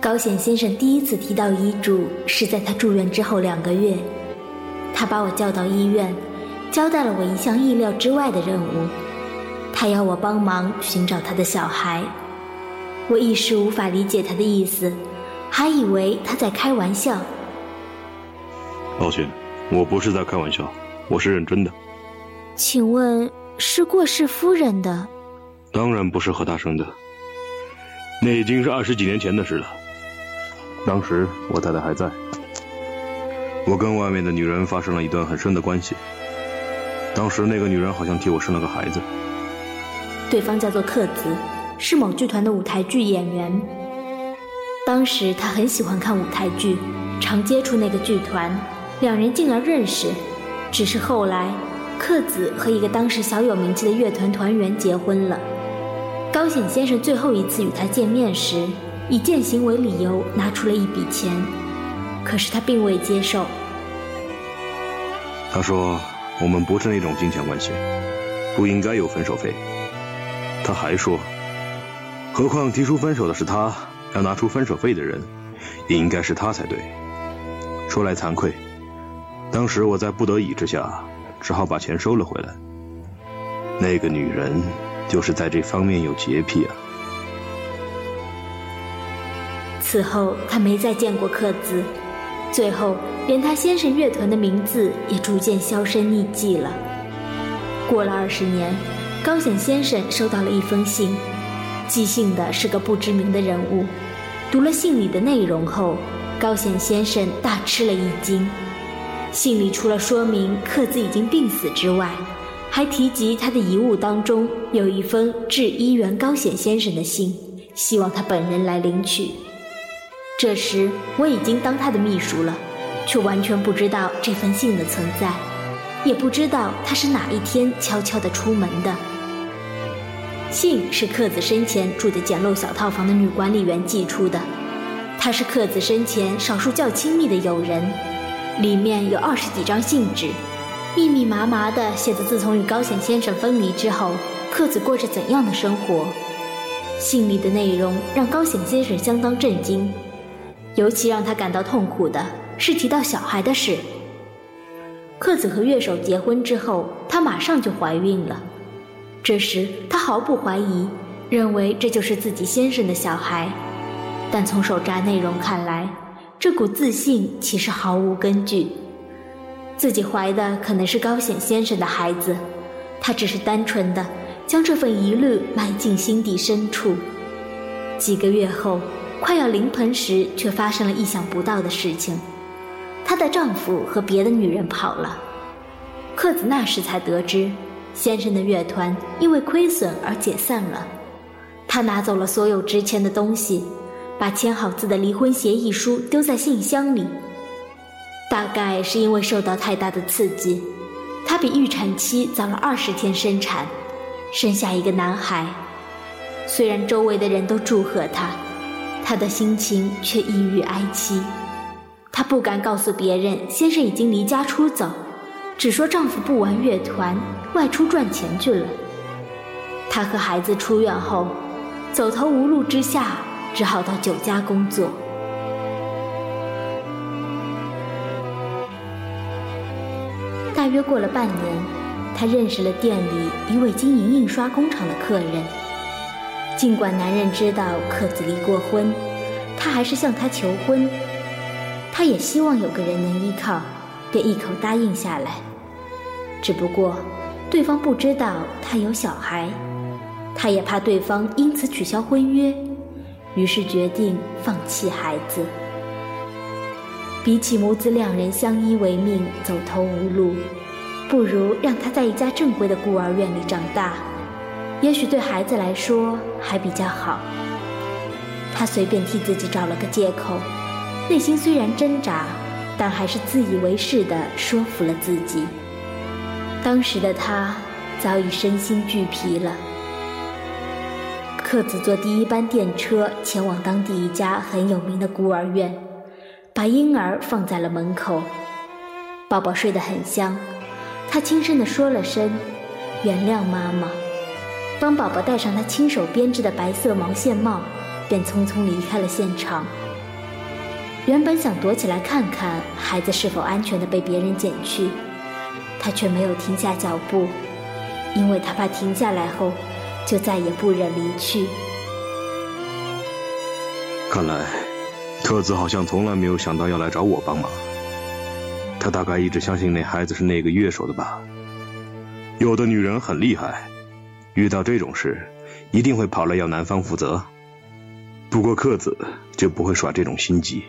高显先生第一次提到遗嘱是在他住院之后两个月，他把我叫到医院，交代了我一项意料之外的任务，他要我帮忙寻找他的小孩。我一时无法理解他的意思，还以为他在开玩笑。抱歉，我不是在开玩笑，我是认真的。请问是过世夫人的？当然不是和他生的，那已经是二十几年前的事了。当时我太太还在，我跟外面的女人发生了一段很深的关系。当时那个女人好像替我生了个孩子。对方叫做克子，是某剧团的舞台剧演员。当时他很喜欢看舞台剧，常接触那个剧团，两人进而认识。只是后来，克子和一个当时小有名气的乐团团员结婚了。高显先生最后一次与他见面时。以践行为理由拿出了一笔钱，可是他并未接受。他说：“我们不是那种金钱关系，不应该有分手费。”他还说：“何况提出分手的是他，要拿出分手费的人，也应该是他才对。”说来惭愧，当时我在不得已之下，只好把钱收了回来。那个女人就是在这方面有洁癖啊。此后，他没再见过克子，最后连他先生乐团的名字也逐渐销声匿迹了。过了二十年，高显先生收到了一封信，寄信的是个不知名的人物。读了信里的内容后，高显先生大吃了一惊。信里除了说明克子已经病死之外，还提及他的遗物当中有一封致医员高显先生的信，希望他本人来领取。这时我已经当他的秘书了，却完全不知道这封信的存在，也不知道他是哪一天悄悄地出门的。信是克子生前住的简陋小套房的女管理员寄出的，她是克子生前少数较亲密的友人，里面有二十几张信纸，密密麻麻地写着自从与高显先生分离之后，克子过着怎样的生活。信里的内容让高显先生相当震惊。尤其让他感到痛苦的是提到小孩的事。克子和乐手结婚之后，她马上就怀孕了。这时她毫不怀疑，认为这就是自己先生的小孩。但从手札内容看来，这股自信其实毫无根据。自己怀的可能是高显先生的孩子，她只是单纯的将这份疑虑埋进心底深处。几个月后。快要临盆时，却发生了意想不到的事情。她的丈夫和别的女人跑了。克子那时才得知，先生的乐团因为亏损而解散了。他拿走了所有值钱的东西，把签好字的离婚协议书丢在信箱里。大概是因为受到太大的刺激，他比预产期早了二十天生产，生下一个男孩。虽然周围的人都祝贺她的心情却抑郁哀戚，她不敢告诉别人先生已经离家出走，只说丈夫不玩乐团，外出赚钱去了。她和孩子出院后，走投无路之下，只好到酒家工作。大约过了半年，她认识了店里一位经营印刷工厂的客人。尽管男人知道克子离过婚，他还是向她求婚。他也希望有个人能依靠，便一口答应下来。只不过，对方不知道他有小孩，他也怕对方因此取消婚约，于是决定放弃孩子。比起母子两人相依为命、走投无路，不如让他在一家正规的孤儿院里长大。也许对孩子来说还比较好。他随便替自己找了个借口，内心虽然挣扎，但还是自以为是地说服了自己。当时的他早已身心俱疲了。克子坐第一班电车前往当地一家很有名的孤儿院，把婴儿放在了门口。宝宝睡得很香，他轻声地说了声“原谅妈妈”。帮宝宝戴上他亲手编织的白色毛线帽，便匆匆离开了现场。原本想躲起来看看孩子是否安全的被别人捡去，他却没有停下脚步，因为他怕停下来后就再也不忍离去。看来，特子好像从来没有想到要来找我帮忙。他大概一直相信那孩子是那个乐手的吧。有的女人很厉害，遇到这种事一定会跑来要男方负责。不过克子就不会耍这种心机。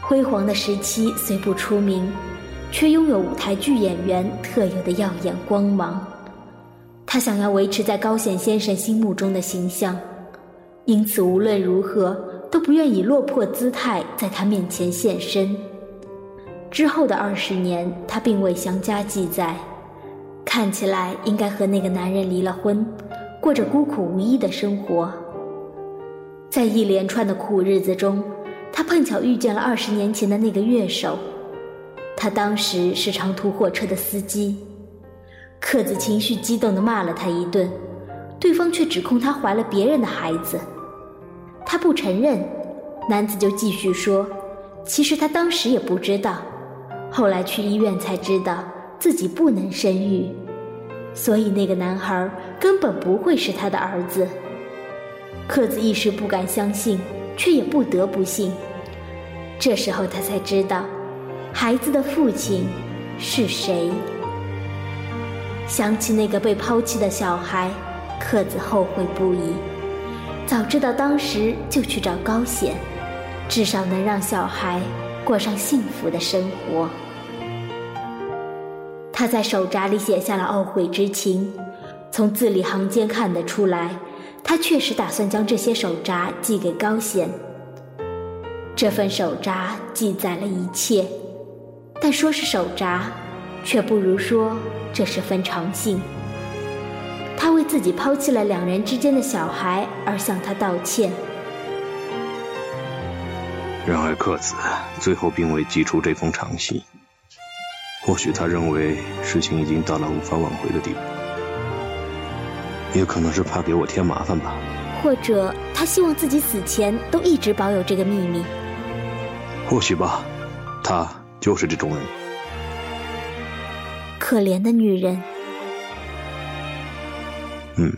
辉煌的时期虽不出名，却拥有舞台剧演员特有的耀眼光芒。他想要维持在高显先生心目中的形象，因此无论如何都不愿以落魄姿态在他面前现身。之后的二十年，他并未详加记载，看起来应该和那个男人离了婚，过着孤苦无依的生活。在一连串的苦日子中。他碰巧遇见了二十年前的那个乐手，他当时是长途货车的司机。克子情绪激动地骂了他一顿，对方却指控他怀了别人的孩子。他不承认，男子就继续说，其实他当时也不知道，后来去医院才知道自己不能生育，所以那个男孩根本不会是他的儿子。克子一时不敢相信。却也不得不信。这时候他才知道，孩子的父亲是谁。想起那个被抛弃的小孩，克子后悔不已。早知道当时就去找高显，至少能让小孩过上幸福的生活。他在手札里写下了懊悔之情，从字里行间看得出来。他确实打算将这些手札寄给高显。这份手札记载了一切，但说是手札，却不如说这是封长信。自己抛弃了两人之间的小孩而向他道歉。然而克子最后并未寄出这封长信，或许他认为事情已经到了无法挽回的地步。也可能是怕给我添麻烦吧，或者他希望自己死前都一直保有这个秘密。或许吧，他就是这种人。可怜的女人。嗯，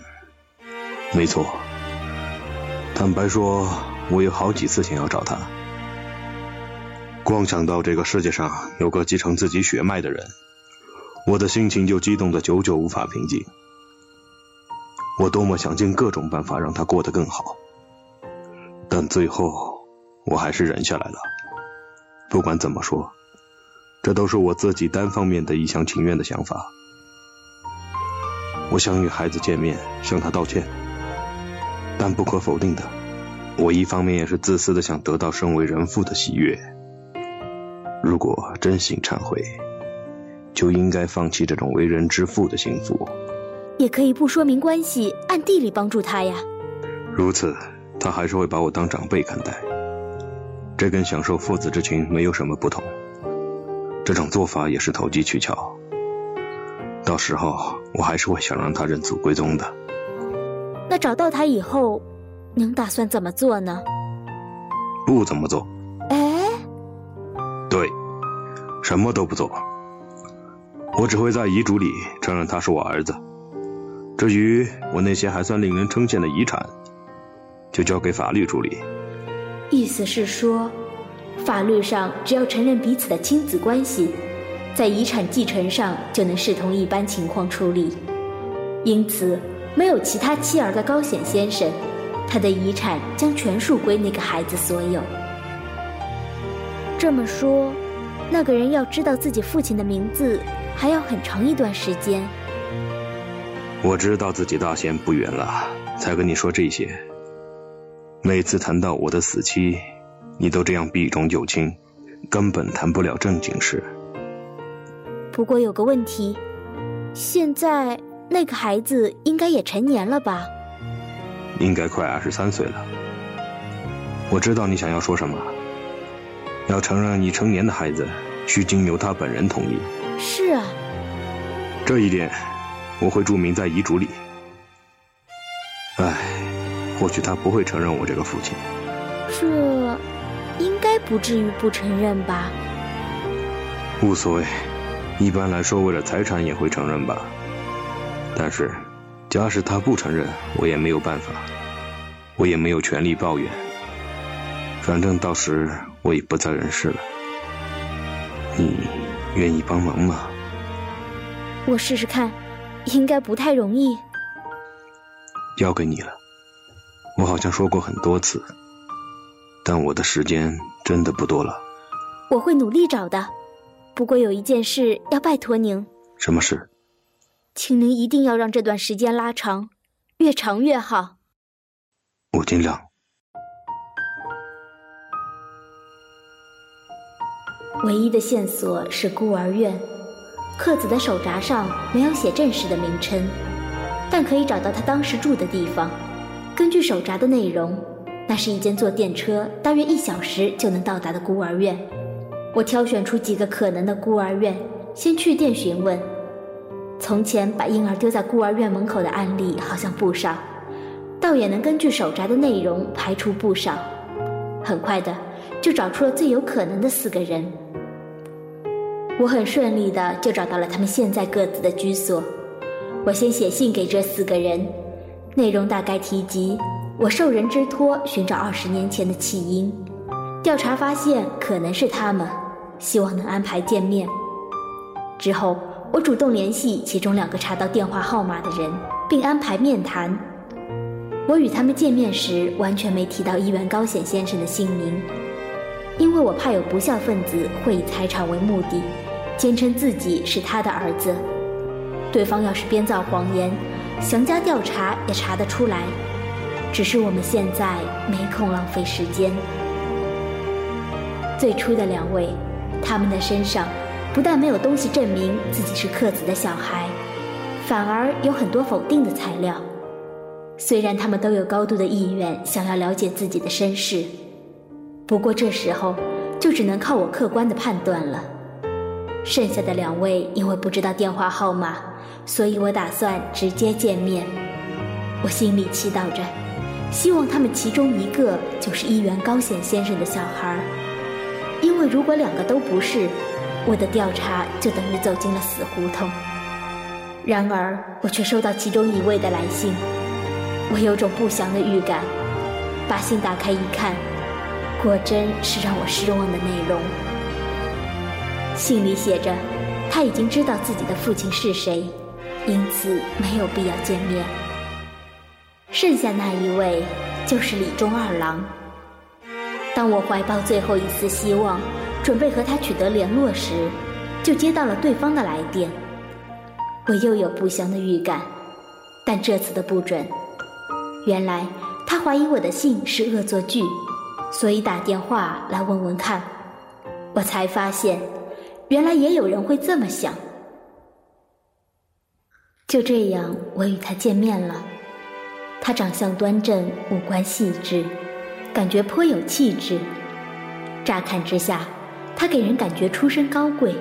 没错。坦白说，我有好几次想要找他，光想到这个世界上有个继承自己血脉的人，我的心情就激动的久久无法平静。我多么想尽各种办法让他过得更好，但最后我还是忍下来了。不管怎么说，这都是我自己单方面的一厢情愿的想法。我想与孩子见面，向他道歉。但不可否定的，我一方面也是自私的想得到身为人父的喜悦。如果真心忏悔，就应该放弃这种为人之父的幸福。也可以不说明关系，暗地里帮助他呀。如此，他还是会把我当长辈看待，这跟享受父子之情没有什么不同。这种做法也是投机取巧。到时候，我还是会想让他认祖归宗的。那找到他以后，您打算怎么做呢？不怎么做。哎，对，什么都不做。我只会在遗嘱里承认他是我儿子。至于我那些还算令人称羡的遗产，就交给法律处理。意思是说，法律上只要承认彼此的亲子关系，在遗产继承上就能视同一般情况处理。因此，没有其他妻儿的高显先生，他的遗产将全数归那个孩子所有。这么说，那个人要知道自己父亲的名字，还要很长一段时间。我知道自己大限不远了，才跟你说这些。每次谈到我的死期，你都这样避重就轻，根本谈不了正经事。不过有个问题，现在那个孩子应该也成年了吧？应该快二十三岁了。我知道你想要说什么，要承认已成年的孩子需经由他本人同意。是啊，这一点我会注明在遗嘱里。唉，或许他不会承认我这个父亲。这应该不至于不承认吧？无所谓，一般来说，为了财产也会承认吧。但是，假使他不承认，我也没有办法，我也没有权利抱怨。反正到时我已不在人世了，你愿意帮忙吗？我试试看，应该不太容易。交给你了，我好像说过很多次，但我的时间真的不多了。我会努力找的，不过有一件事要拜托您。什么事？请您一定要让这段时间拉长，越长越好。我尽量。唯一的线索是孤儿院，克子的手札上没有写正式的名称，但可以找到他当时住的地方。根据手札的内容，那是一间坐电车大约一小时就能到达的孤儿院。我挑选出几个可能的孤儿院，先去电询问。从前把婴儿丢在孤儿院门口的案例好像不少，倒也能根据手札的内容排除不少。很快的，就找出了最有可能的四个人。我很顺利的就找到了他们现在各自的居所。我先写信给这四个人，内容大概提及我受人之托寻找二十年前的弃婴，调查发现可能是他们，希望能安排见面。之后我主动联系其中两个查到电话号码的人，并安排面谈。我与他们见面时完全没提到议员高显先生的姓名，因为我怕有不孝分子会以财产为目的。坚称自己是他的儿子，对方要是编造谎言，详加调查也查得出来。只是我们现在没空浪费时间。最初的两位，他们的身上不但没有东西证明自己是克子的小孩，反而有很多否定的材料。虽然他们都有高度的意愿想要了解自己的身世，不过这时候就只能靠我客观的判断了。剩下的两位因为不知道电话号码，所以我打算直接见面。我心里祈祷着，希望他们其中一个就是一元高显先生的小孩因为如果两个都不是，我的调查就等于走进了死胡同。然而，我却收到其中一位的来信，我有种不祥的预感。把信打开一看，果真是让我失望的内容。信里写着，他已经知道自己的父亲是谁，因此没有必要见面。剩下那一位就是李忠二郎。当我怀抱最后一丝希望，准备和他取得联络时，就接到了对方的来电。我又有不祥的预感，但这次的不准。原来他怀疑我的信是恶作剧，所以打电话来问问看。我才发现。原来也有人会这么想。就这样，我与他见面了。他长相端正，五官细致，感觉颇有气质。乍看之下，他给人感觉出身高贵，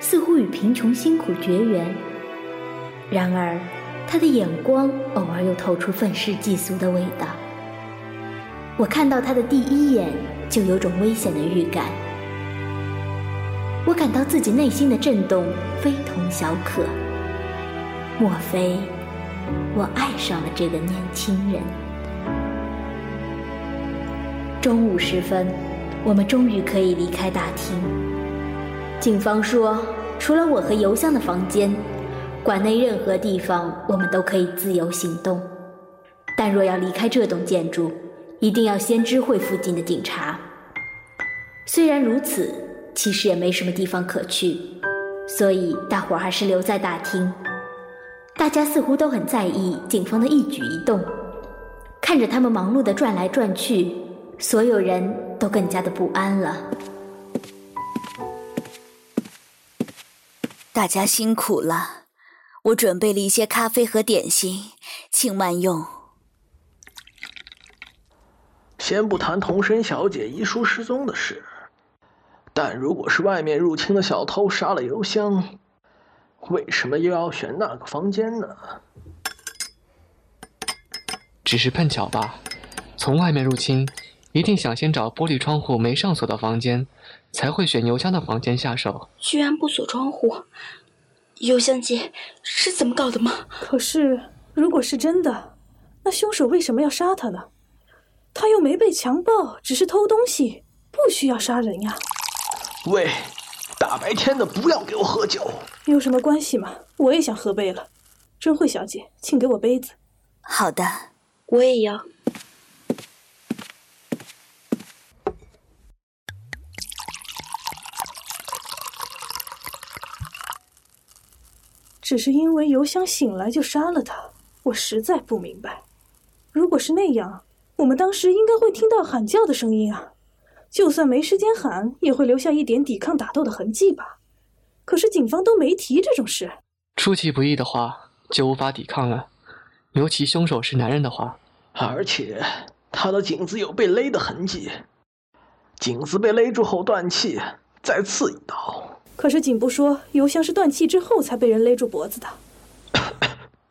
似乎与贫穷辛苦绝缘。然而，他的眼光偶尔又透出愤世嫉俗的味道。我看到他的第一眼，就有种危险的预感。我感到自己内心的震动非同小可。莫非我爱上了这个年轻人？中午时分，我们终于可以离开大厅。警方说，除了我和邮箱的房间，馆内任何地方我们都可以自由行动。但若要离开这栋建筑，一定要先知会附近的警察。虽然如此。其实也没什么地方可去，所以大伙儿还是留在大厅。大家似乎都很在意警方的一举一动，看着他们忙碌的转来转去，所有人都更加的不安了。大家辛苦了，我准备了一些咖啡和点心，请慢用。先不谈童生小姐遗书失踪的事。但如果是外面入侵的小偷杀了邮箱，为什么又要选那个房间呢？只是碰巧吧，从外面入侵，一定想先找玻璃窗户没上锁的房间，才会选邮箱的房间下手。居然不锁窗户，邮箱姐是怎么搞的吗？可是，如果是真的，那凶手为什么要杀他呢？他又没被强暴，只是偷东西，不需要杀人呀。喂，大白天的不要给我喝酒。有什么关系吗？我也想喝杯了。珍慧小姐，请给我杯子。好的。我也要。只是因为邮箱醒来就杀了他，我实在不明白。如果是那样，我们当时应该会听到喊叫的声音啊，就算没时间喊，也会留下一点抵抗打斗的痕迹吧。可是警方都没提这种事。出其不意的话，就无法抵抗了。尤其凶手是男人的话，而且他的颈子有被勒的痕迹，颈子被勒住后断气，再刺一刀。可是警部说，油箱是断气之后才被人勒住脖子的。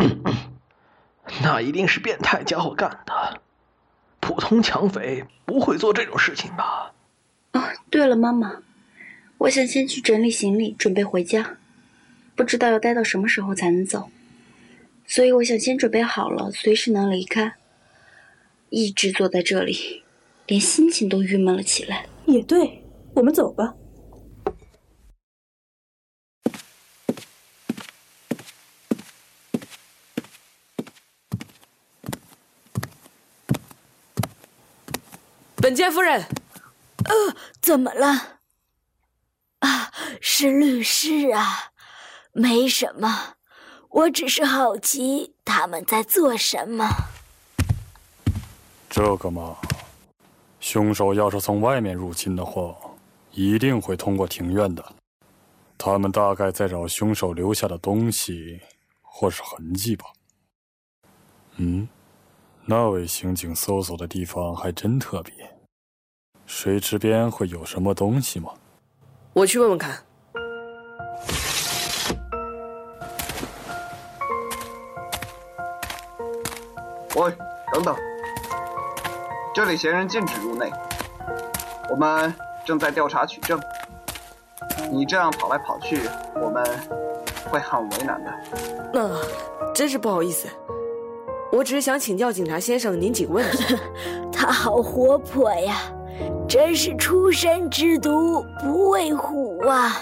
那一定是变态家伙干的，普通抢匪不会做这种事情吧？哦，对了，妈妈，我想先去整理行李，准备回家，不知道要待到什么时候才能走。所以我想先准备好了，随时能离开。一直坐在这里，连心情都郁闷了起来。也对，我们走吧。本监夫人，呃，怎么了？啊，是律师啊，没什么。我只是好奇他们在做什么。这个嘛，凶手要是从外面入侵的话，一定会通过庭院的。他们大概在找凶手留下的东西，或是痕迹吧。嗯，那位刑警搜索的地方还真特别。水池边会有什么东西吗？我去问问看。喂，等等，这里闲人禁止入内。我们正在调查取证，你这样跑来跑去，我们会很为难的。那真是不好意思，我只是想请教警察先生您几个问题。他好活泼呀，真是出生之毒不畏虎啊！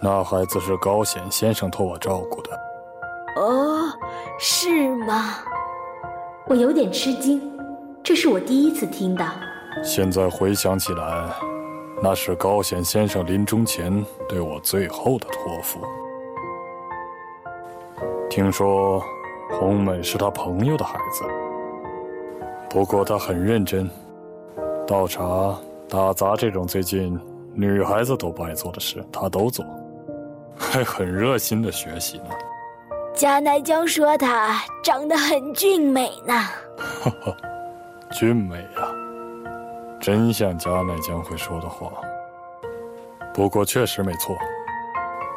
那孩子是高显先生托我照顾的。哦，是吗？我有点吃惊，这是我第一次听到。现在回想起来，那是高显先生临终前对我最后的托付。听说红美是他朋友的孩子，不过他很认真，倒茶、打杂这种最近女孩子都不爱做的事，他都做，还很热心的学习呢。贾乃江说他长得很俊美呢。哈哈，俊美啊，真像贾乃江会说的话。不过确实没错，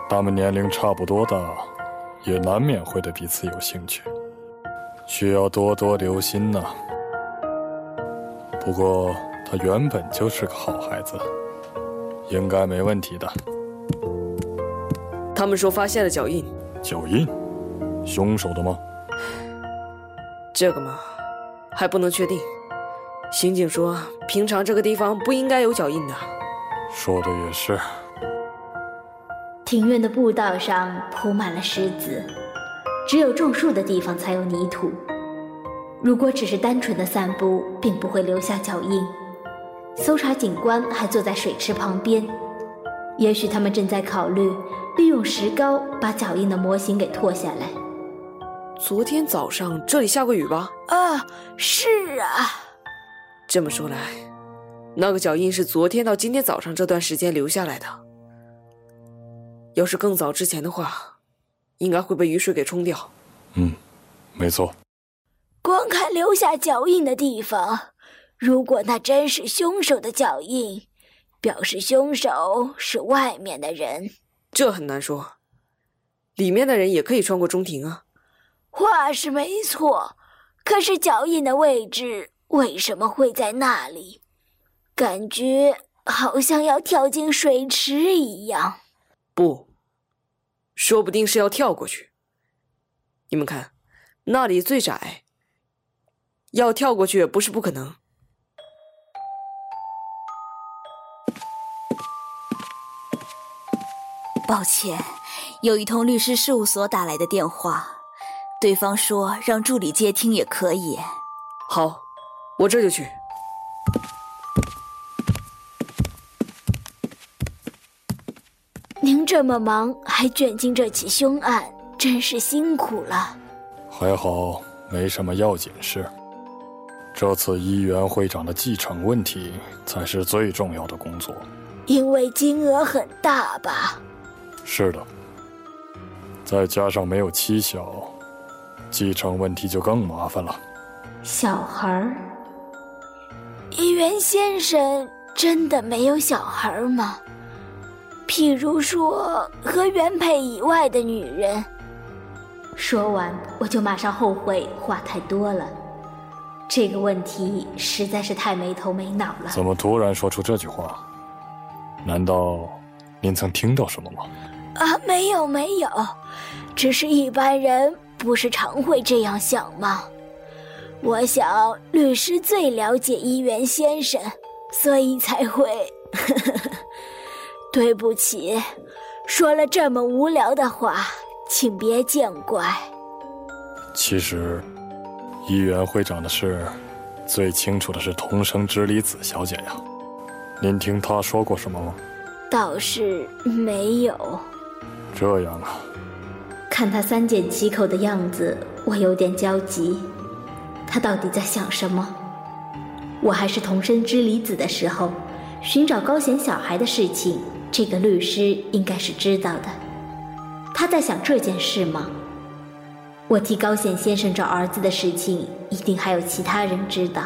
他们年龄差不多大，也难免会对彼此有兴趣，需要多多留心呢。不过他原本就是个好孩子，应该没问题的。他们说发现了脚印。脚印。凶手的吗？这个嘛，还不能确定。刑警说，平常这个地方不应该有脚印的。说的也是。庭院的步道上铺满了石子，只有种树的地方才有泥土。如果只是单纯的散步，并不会留下脚印。搜查警官还坐在水池旁边，也许他们正在考虑利用石膏把脚印的模型给拓下来。昨天早上这里下过雨吧？啊，是啊。这么说来，那个脚印是昨天到今天早上这段时间留下来的。要是更早之前的话，应该会被雨水给冲掉。嗯，没错。光看留下脚印的地方，如果那真是凶手的脚印，表示凶手是外面的人。这很难说，里面的人也可以穿过中庭啊。话是没错，可是脚印的位置为什么会在那里？感觉好像要跳进水池一样。不，说不定是要跳过去。你们看，那里最窄，要跳过去也不是不可能。抱歉，有一通律师事务所打来的电话。对方说让助理接听也可以。好，我这就去。您这么忙，还卷进这起凶案，真是辛苦了。还好，没什么要紧事。这次一元会长的继承问题才是最重要的工作。因为金额很大吧？是的，再加上没有妻小。继承问题就更麻烦了。小孩儿，一元先生真的没有小孩吗？譬如说和原配以外的女人。说完，我就马上后悔话太多了。这个问题实在是太没头没脑了。怎么突然说出这句话？难道您曾听到什么吗？啊，没有没有，只是一般人。不是常会这样想吗？我想律师最了解一元先生，所以才会。对不起，说了这么无聊的话，请别见怪。其实，一元会长的事，最清楚的是同生之离子小姐呀。您听她说过什么吗？倒是没有。这样啊。看他三缄其口的样子，我有点焦急。他到底在想什么？我还是同生之离子的时候，寻找高贤小孩的事情，这个律师应该是知道的。他在想这件事吗？我替高贤先生找儿子的事情，一定还有其他人知道，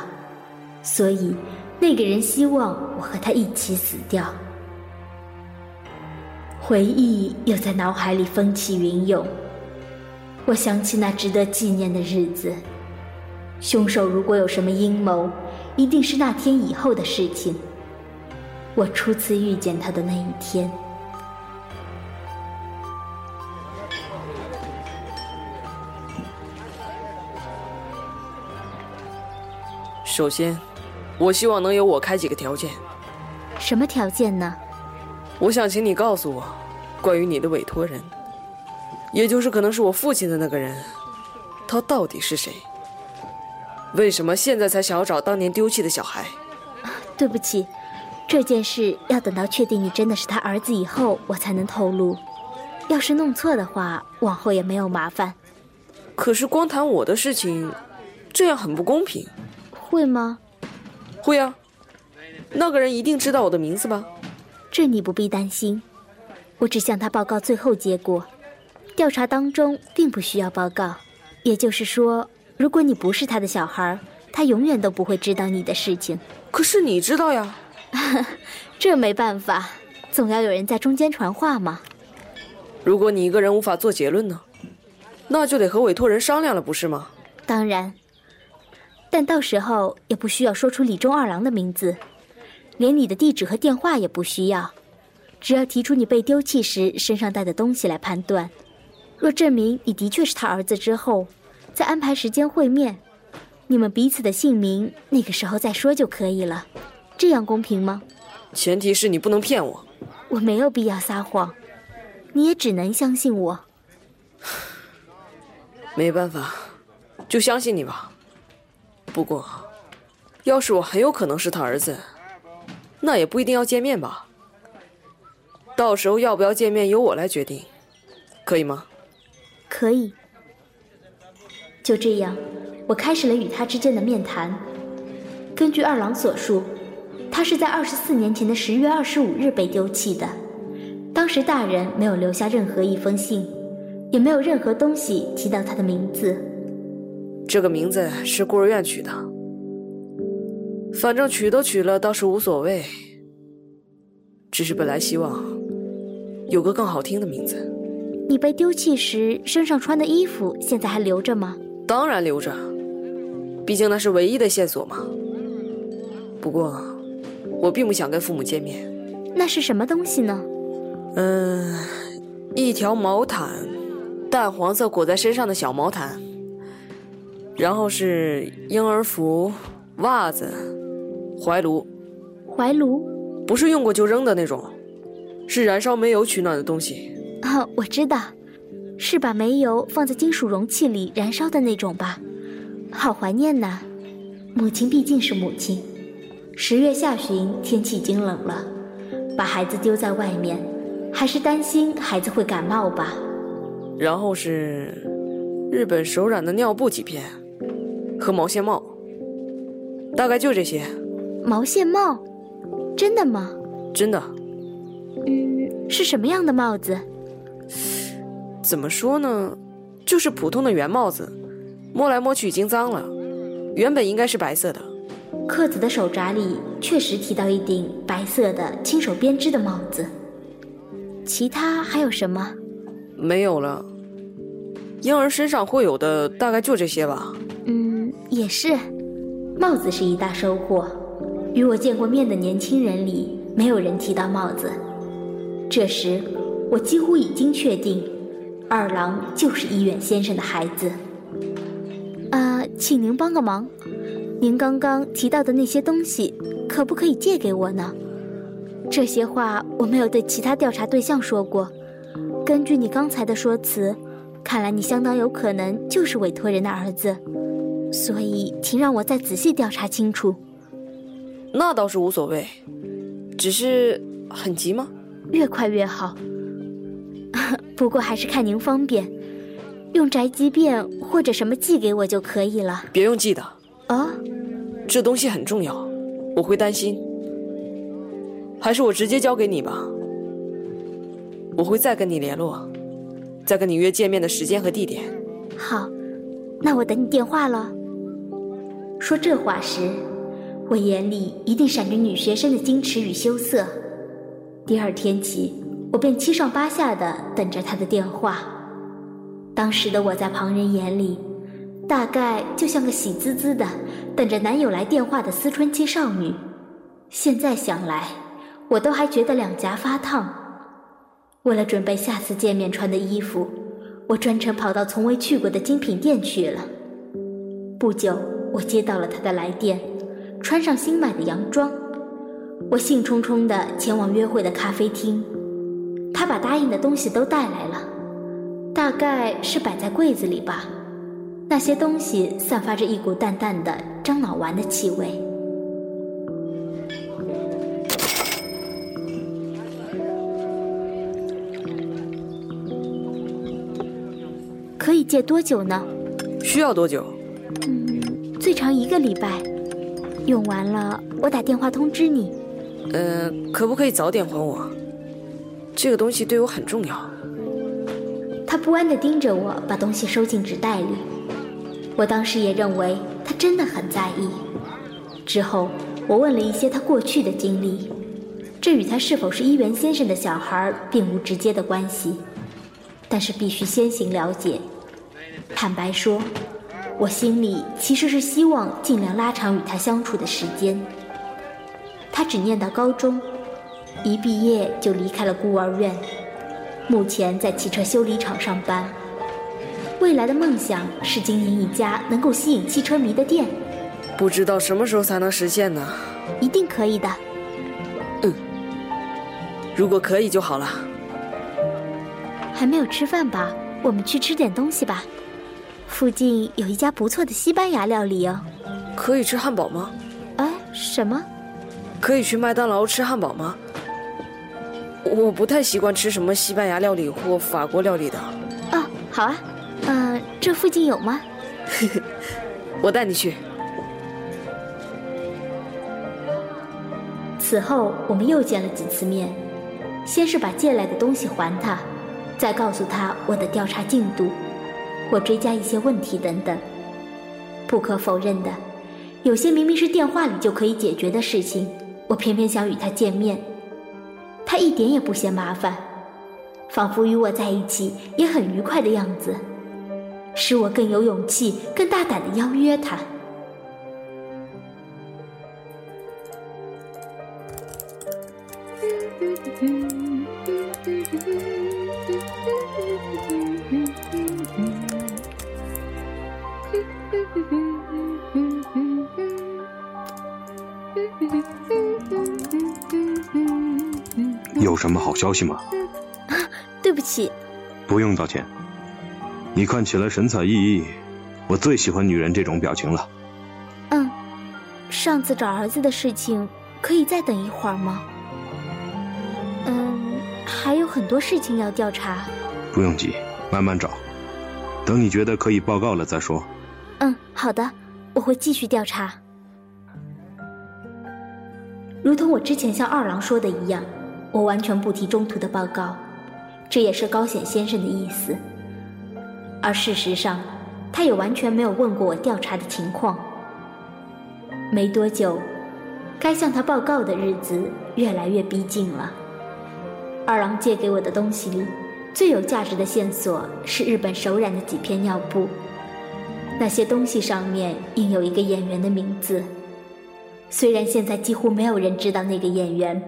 所以那个人希望我和他一起死掉。回忆又在脑海里风起云涌。我想起那值得纪念的日子。凶手如果有什么阴谋，一定是那天以后的事情。我初次遇见他的那一天。首先，我希望能由我开几个条件。什么条件呢？我想请你告诉我，关于你的委托人，也就是可能是我父亲的那个人，他到底是谁？为什么现在才想要找当年丢弃的小孩？对不起，这件事要等到确定你真的是他儿子以后，我才能透露。要是弄错的话，往后也没有麻烦。可是光谈我的事情，这样很不公平。会吗？会啊。那个人一定知道我的名字吧？这你不必担心，我只向他报告最后结果。调查当中并不需要报告，也就是说，如果你不是他的小孩，他永远都不会知道你的事情。可是你知道呀，这没办法，总要有人在中间传话嘛。如果你一个人无法做结论呢，那就得和委托人商量了，不是吗？当然，但到时候也不需要说出李忠二郎的名字。连你的地址和电话也不需要，只要提出你被丢弃时身上带的东西来判断。若证明你的确是他儿子之后，再安排时间会面，你们彼此的姓名那个时候再说就可以了。这样公平吗？前提是你不能骗我。我没有必要撒谎，你也只能相信我。没办法，就相信你吧。不过，要是我很有可能是他儿子。那也不一定要见面吧。到时候要不要见面由我来决定，可以吗？可以。就这样，我开始了与他之间的面谈。根据二郎所述，他是在二十四年前的十月二十五日被丢弃的。当时大人没有留下任何一封信，也没有任何东西提到他的名字。这个名字是孤儿院取的。反正取都取了，倒是无所谓。只是本来希望有个更好听的名字。你被丢弃时身上穿的衣服现在还留着吗？当然留着，毕竟那是唯一的线索嘛。不过，我并不想跟父母见面。那是什么东西呢？嗯，一条毛毯，淡黄色裹在身上的小毛毯。然后是婴儿服、袜子、怀炉。怀炉不是用过就扔的那种，是燃烧煤油取暖的东西。啊，我知道，是把煤油放在金属容器里燃烧的那种吧？好怀念呐！母亲毕竟是母亲。十月下旬，天气已经冷了，把孩子丢在外面，还是担心孩子会感冒吧。然后是日本手染的尿布几片，和毛线帽，大概就这些。毛线帽，真的吗？真的。嗯，是什么样的帽子？怎么说呢，就是普通的圆帽子，摸来摸去已经脏了，原本应该是白色的。克子的手札里确实提到一顶白色的亲手编织的帽子。其他还有什么？没有了。婴儿身上会有的大概就这些吧。嗯，也是。帽子是一大收获。与我见过面的年轻人里，没有人提到帽子。这时，我几乎已经确定。二郎就是医院先生的孩子。啊，请您帮个忙，您刚刚提到的那些东西，可不可以借给我呢？这些话我没有对其他调查对象说过。根据你刚才的说辞，看来你相当有可能就是委托人的儿子，所以请让我再仔细调查清楚。那倒是无所谓，只是很急吗？越快越好。不过还是看您方便，用宅急便或者什么寄给我就可以了。别用寄的。啊，这东西很重要，我会担心。还是我直接交给你吧。我会再跟你联络，再跟你约见面的时间和地点。好，那我等你电话了。说这话时，我眼里一定闪着女学生的矜持与羞涩。第二天起。我便七上八下的等着他的电话。当时的我在旁人眼里，大概就像个喜滋滋的等着男友来电话的思春期少女。现在想来，我都还觉得两颊发烫。为了准备下次见面穿的衣服，我专程跑到从未去过的精品店去了。不久，我接到了他的来电，穿上新买的洋装，我兴冲冲的前往约会的咖啡厅。他把答应的东西都带来了，大概是摆在柜子里吧。那些东西散发着一股淡淡的樟脑丸的气味。可以借多久呢？需要多久？嗯，最长一个礼拜。用完了，我打电话通知你。呃，可不可以早点还我？这个东西对我很重要。他不安地盯着我，把东西收进纸袋里。我当时也认为他真的很在意。之后，我问了一些他过去的经历，这与他是否是伊原先生的小孩并无直接的关系，但是必须先行了解。坦白说，我心里其实是希望尽量拉长与他相处的时间。他只念到高中。一毕业就离开了孤儿院，目前在汽车修理厂上班。未来的梦想是经营一家能够吸引汽车迷的店。不知道什么时候才能实现呢？一定可以的。嗯，如果可以就好了。还没有吃饭吧？我们去吃点东西吧。附近有一家不错的西班牙料理哦。可以吃汉堡吗？哎，什么？可以去麦当劳吃汉堡吗？我不太习惯吃什么西班牙料理或法国料理的。哦，好啊，嗯，这附近有吗？我带你去。此后我们又见了几次面，先是把借来的东西还他，再告诉他我的调查进度，我追加一些问题等等。不可否认的，有些明明是电话里就可以解决的事情，我偏偏想与他见面。他一点也不嫌麻烦，仿佛与我在一起也很愉快的样子，使我更有勇气、更大胆的邀约他。有什么好消息吗？对不起，不用道歉。你看起来神采奕奕，我最喜欢女人这种表情了。嗯，上次找儿子的事情可以再等一会儿吗？嗯，还有很多事情要调查。不用急，慢慢找，等你觉得可以报告了再说。嗯，好的，我会继续调查。如同我之前向二郎说的一样。我完全不提中途的报告，这也是高显先生的意思。而事实上，他也完全没有问过我调查的情况。没多久，该向他报告的日子越来越逼近了。二郎借给我的东西里，最有价值的线索是日本手染的几片尿布，那些东西上面印有一个演员的名字。虽然现在几乎没有人知道那个演员。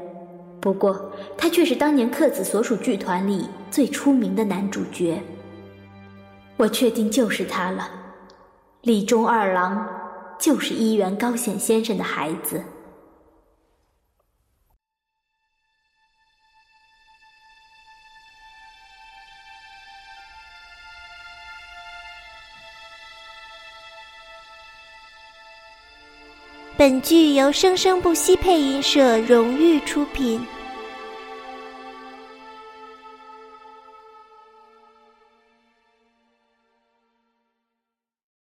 不过，他却是当年克子所属剧团里最出名的男主角。我确定就是他了，李中二郎就是一元高显先生的孩子。本剧由生生不息配音社荣誉出品。